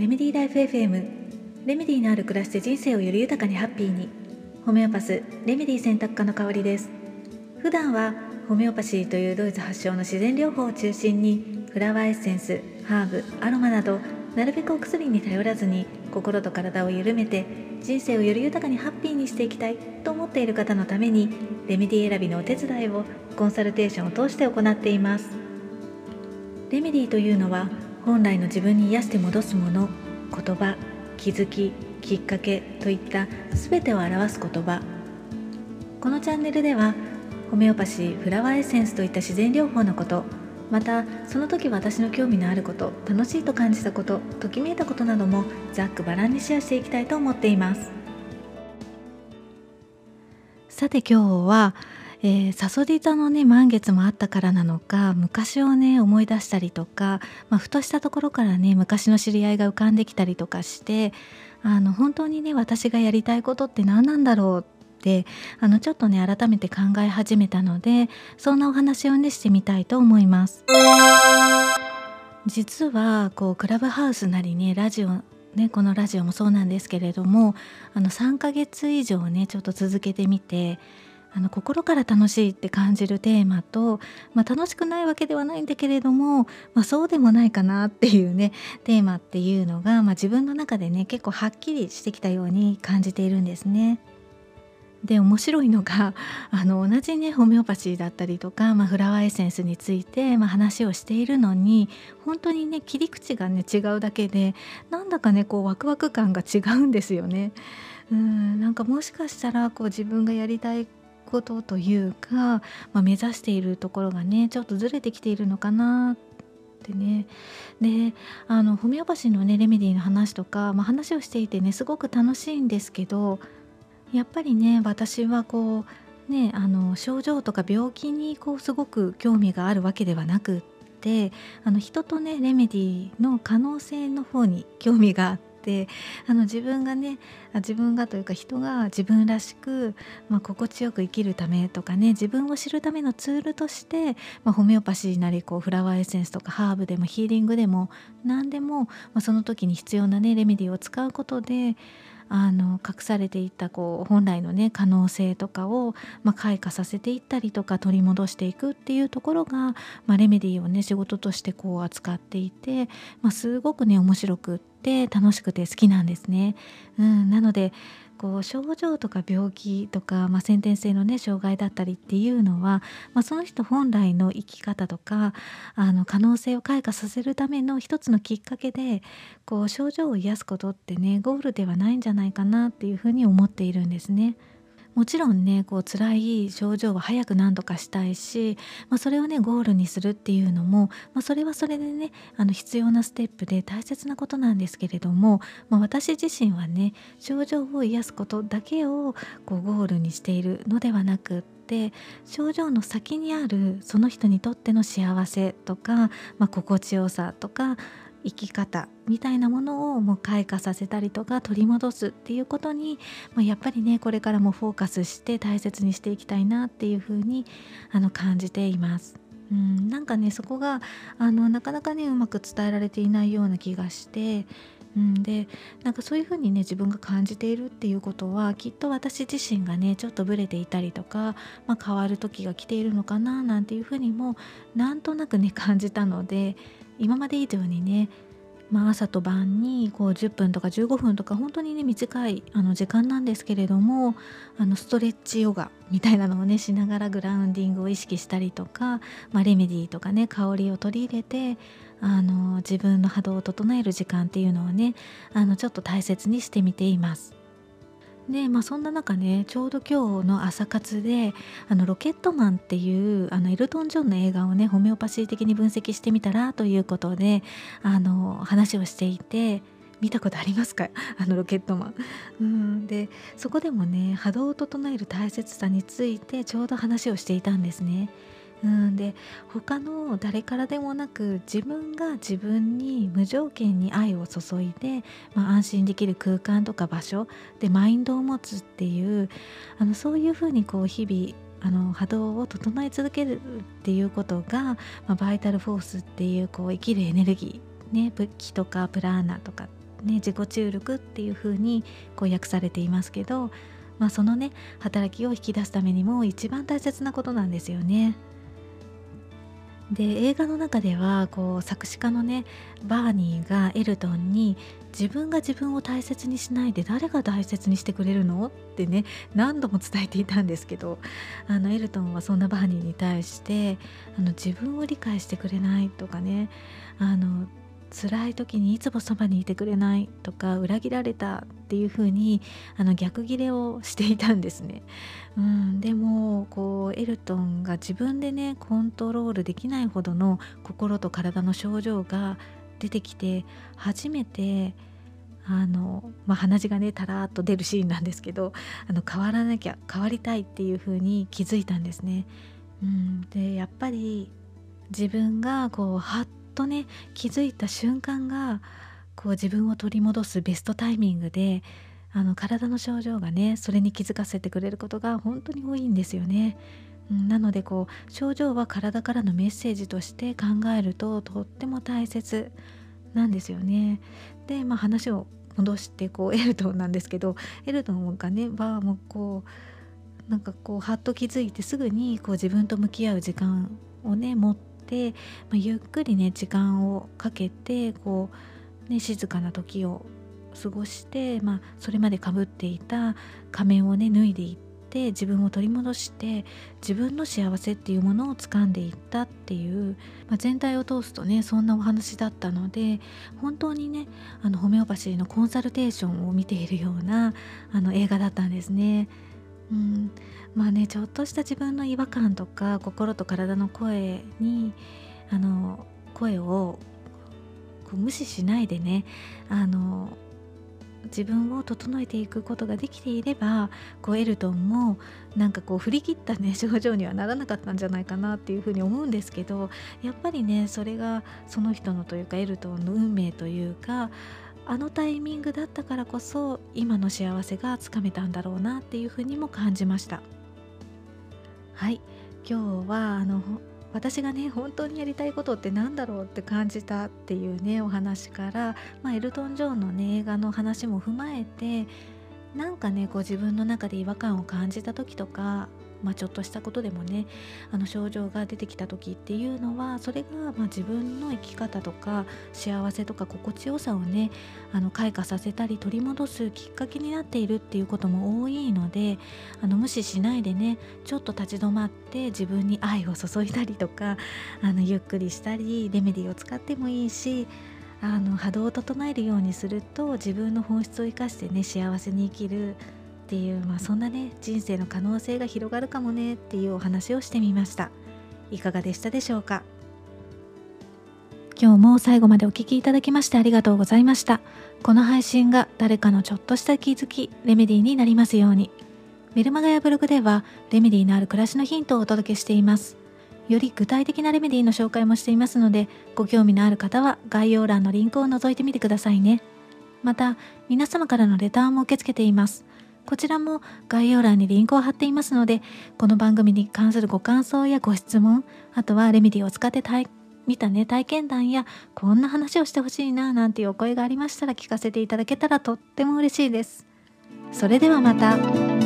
レメディーライフ FM レメディーのある暮らしで人生をより豊かにハッピーに。ホメオパスレメディー選択科の香りです。普段はホメオパシーというドイツ発祥の自然療法を中心にフラワーエッセンスハーブアロマなどなるべくお薬に頼らずに心と体を緩めて人生をより豊かにハッピーにしていきたいと思っている方のためにレメディ選びのお手伝いをコンサルテーションを通して行っています。レメディというのは本来の自分に癒して戻すもの言葉気づききっかけといった全てを表す言葉。このチャンネルではホメオパシーフラワーエッセンスといった自然療法のことまたその時私の興味のあること楽しいと感じたことときめいたことなどもざっくばらんにシェアしていきたいと思っています。さて今日は、えー、サソリ座のね満月もあったからなのか昔をね思い出したりとか、まあ、ふとしたところからね昔の知り合いが浮かんできたりとかしてあの本当にね私がやりたいことって何なんだろうってあのちょっとね改めて考え始めたのでそんなお話をねしてみたいと思います。実はこうクラブハウスなりねラジオね、このラジオもそうなんですけれどもあの3ヶ月以上ねちょっと続けてみてあの心から楽しいって感じるテーマと、まあ、楽しくないわけではないんだけれども、まあ、そうでもないかなっていうね テーマっていうのが、まあ、自分の中でね結構はっきりしてきたように感じているんですね。で面白いのが あの同じねホメオパシーだったりとか、まあ、フラワーエッセンスについて、まあ、話をしているのに本当にね切り口がね違うだけでなんだかねこうワクワク感が違うんですよね。うんなんかもしかしたらこう自分がやりたいことというか、まあ、目指しているところがねちょっとずれてきているのかなってね。であのホメオパシーのねレメディーの話とか、まあ、話をしていてねすごく楽しいんですけどやっぱりね私はこうねあの症状とか病気にこうすごく興味があるわけではなくってあの人とねレメディの可能性の方に興味があってあの自分がね自分がというか人が自分らしく、まあ、心地よく生きるためとかね自分を知るためのツールとして、まあ、ホメオパシーなりこうフラワーエッセンスとかハーブでもヒーリングでも何でも、まあ、その時に必要なねレメディーを使うことであの隠されていたこう本来のね可能性とかを、まあ、開花させていったりとか取り戻していくっていうところが、まあ、レメディーをね仕事としてこう扱っていて、まあ、すごくね面白くって楽しくて好きなんですね。うん、なのでこう症状とか病気とか、まあ、先天性のね障害だったりっていうのは、まあ、その人本来の生き方とかあの可能性を開花させるための一つのきっかけでこう症状を癒すことってねゴールではないんじゃないかなっていうふうに思っているんですね。もちろんねこう辛い症状は早く何とかしたいし、まあ、それをねゴールにするっていうのも、まあ、それはそれでねあの必要なステップで大切なことなんですけれども、まあ、私自身はね症状を癒すことだけをこうゴールにしているのではなくって症状の先にあるその人にとっての幸せとか、まあ、心地よさとか生き方みたいなものをもう開花させたりとか取り戻すっていうことに、やっぱりねこれからもフォーカスして大切にしていきたいなっていうふうにあの感じています。うん、なんかねそこがあのなかなかねうまく伝えられていないような気がして、うん、でなんかそういうふうにね自分が感じているっていうことはきっと私自身がねちょっとブレていたりとか、まあ、変わる時が来ているのかななんていうふうにもなんとなくね感じたので今まで以上にねまあ、朝と晩にこう10分とか15分とか本当にね短いあの時間なんですけれどもあのストレッチヨガみたいなのをねしながらグラウンディングを意識したりとか、まあ、レメディーとかね香りを取り入れてあの自分の波動を整える時間っていうのをねあのちょっと大切にしてみています。でまあそんな中ねちょうど今日の朝活であのロケットマンっていうあのエルトン・ジョンの映画をねホメオパシー的に分析してみたらということであの話をしていて見たことありますか？あのロケットマン。うんでそこでもね波動を整える大切さについてちょうど話をしていたんですね。うんで他の誰からでもなく自分が自分に無条件に愛を注いで、まあ、安心できる空間とか場所でマインドを持つっていうあのそういうふうにこう日々あの波動を整え続けるっていうことが、まあ、バイタルフォースっていうこう生きるエネルギーね武器とかプラーナとかね、自己注力っていう風にこう訳されていますけど、まあ、そのね働きを引き出すためにも一番大切なことなんですよね。で映画の中ではこう作詞家のねバーニーがエルトンに自分が自分を大切にしないで誰が大切にしてくれるの？ってね何度も伝えていたんですけどあのエルトンはそんなバーニーに対してあの自分を理解してくれないとかねあの辛い時にいつもそばにいてくれないとか裏切られたっていう風にあに逆ギレをしていたんですね。うん、でもこうエルトンが自分でねコントロールできないほどの心と体の症状が出てきて初めてあの、まあ、鼻血がねたらっと出るシーンなんですけどあの変わらなきゃ変わりたいっていう風に気づいたんですね。うん、でやっぱり自分がこうはっとね気づいた瞬間がこう自分を取り戻すベストタイミングであの体の症状がねそれに気づかせてくれることが本当に多いんですよね。なのでこう症状は体からのメッセージとして考えるととっても大切なんですよね。で、まあ、話を戻してこう エルトンなんですけどエルトンがねバーもこうなんかこうはっと気づいてすぐにこう自分と向き合う時間をね持って、まあ、ゆっくりね時間をかけてこう、ね、静かな時を過ごして、まあ、それまでかぶっていた仮面をね脱いでいって。自分を取り戻して自分の幸せっていうものを掴んでいったっていう、まあ、全体を通すとねそんなお話だったので本当にねあのホメオパシーのコンサルテーションを見ているようなあの映画だったんですね。うん、まあねちょっとした自分の違和感とか心と体の声にあの声をこう無視しないでねあの自分を整えていくことができていればこうエルトンもなんかこう振り切ったね症状にはならなかったんじゃないかなっていうふうに思うんですけどやっぱりねそれがその人のというかエルトンの運命というかあのタイミングだったからこそ今の幸せがつかめたんだろうなっていうふうにも感じました。はい。今日はあの私がね本当にやりたいことって何だろうって感じたっていうねお話から、まあ、エルトン・ジョーンのね映画の話も踏まえてなんかねこう自分の中で違和感を感じた時とかまあ、ちょっとしたことでもねあの症状が出てきた時っていうのはそれがま自分の生き方とか幸せとか心地よさをねあの開花させたり取り戻すきっかけになっているっていうことも多いのであの無視しないでねちょっと立ち止まって自分に愛を注いだりとかあのゆっくりしたりレメディーを使ってもいいしあの波動を整えるようにすると自分の本質を生かしてね幸せに生きるっていう、まあ、そんなね人生の可能性が広がるかもねっていうお話をしてみました。いかがでしたでしょうか？今日も最後までお聴きいただきましてありがとうございました。この配信が誰かのちょっとした気づきレメディーになりますように。メルマガやブログではレメディーのある暮らしのヒントをお届けしています。より具体的なレメディーの紹介もしていますのでご興味のある方は概要欄のリンクを覗いてみてくださいね。また皆様からのレターも受け付けています。こちらも概要欄にリンクを貼っていますので、この番組に関するご感想やご質問、あとはレメディを使って見たね、体験談やこんな話をしてほしいななんていうお声がありましたら聞かせていただけたらとっても嬉しいです。それではまた。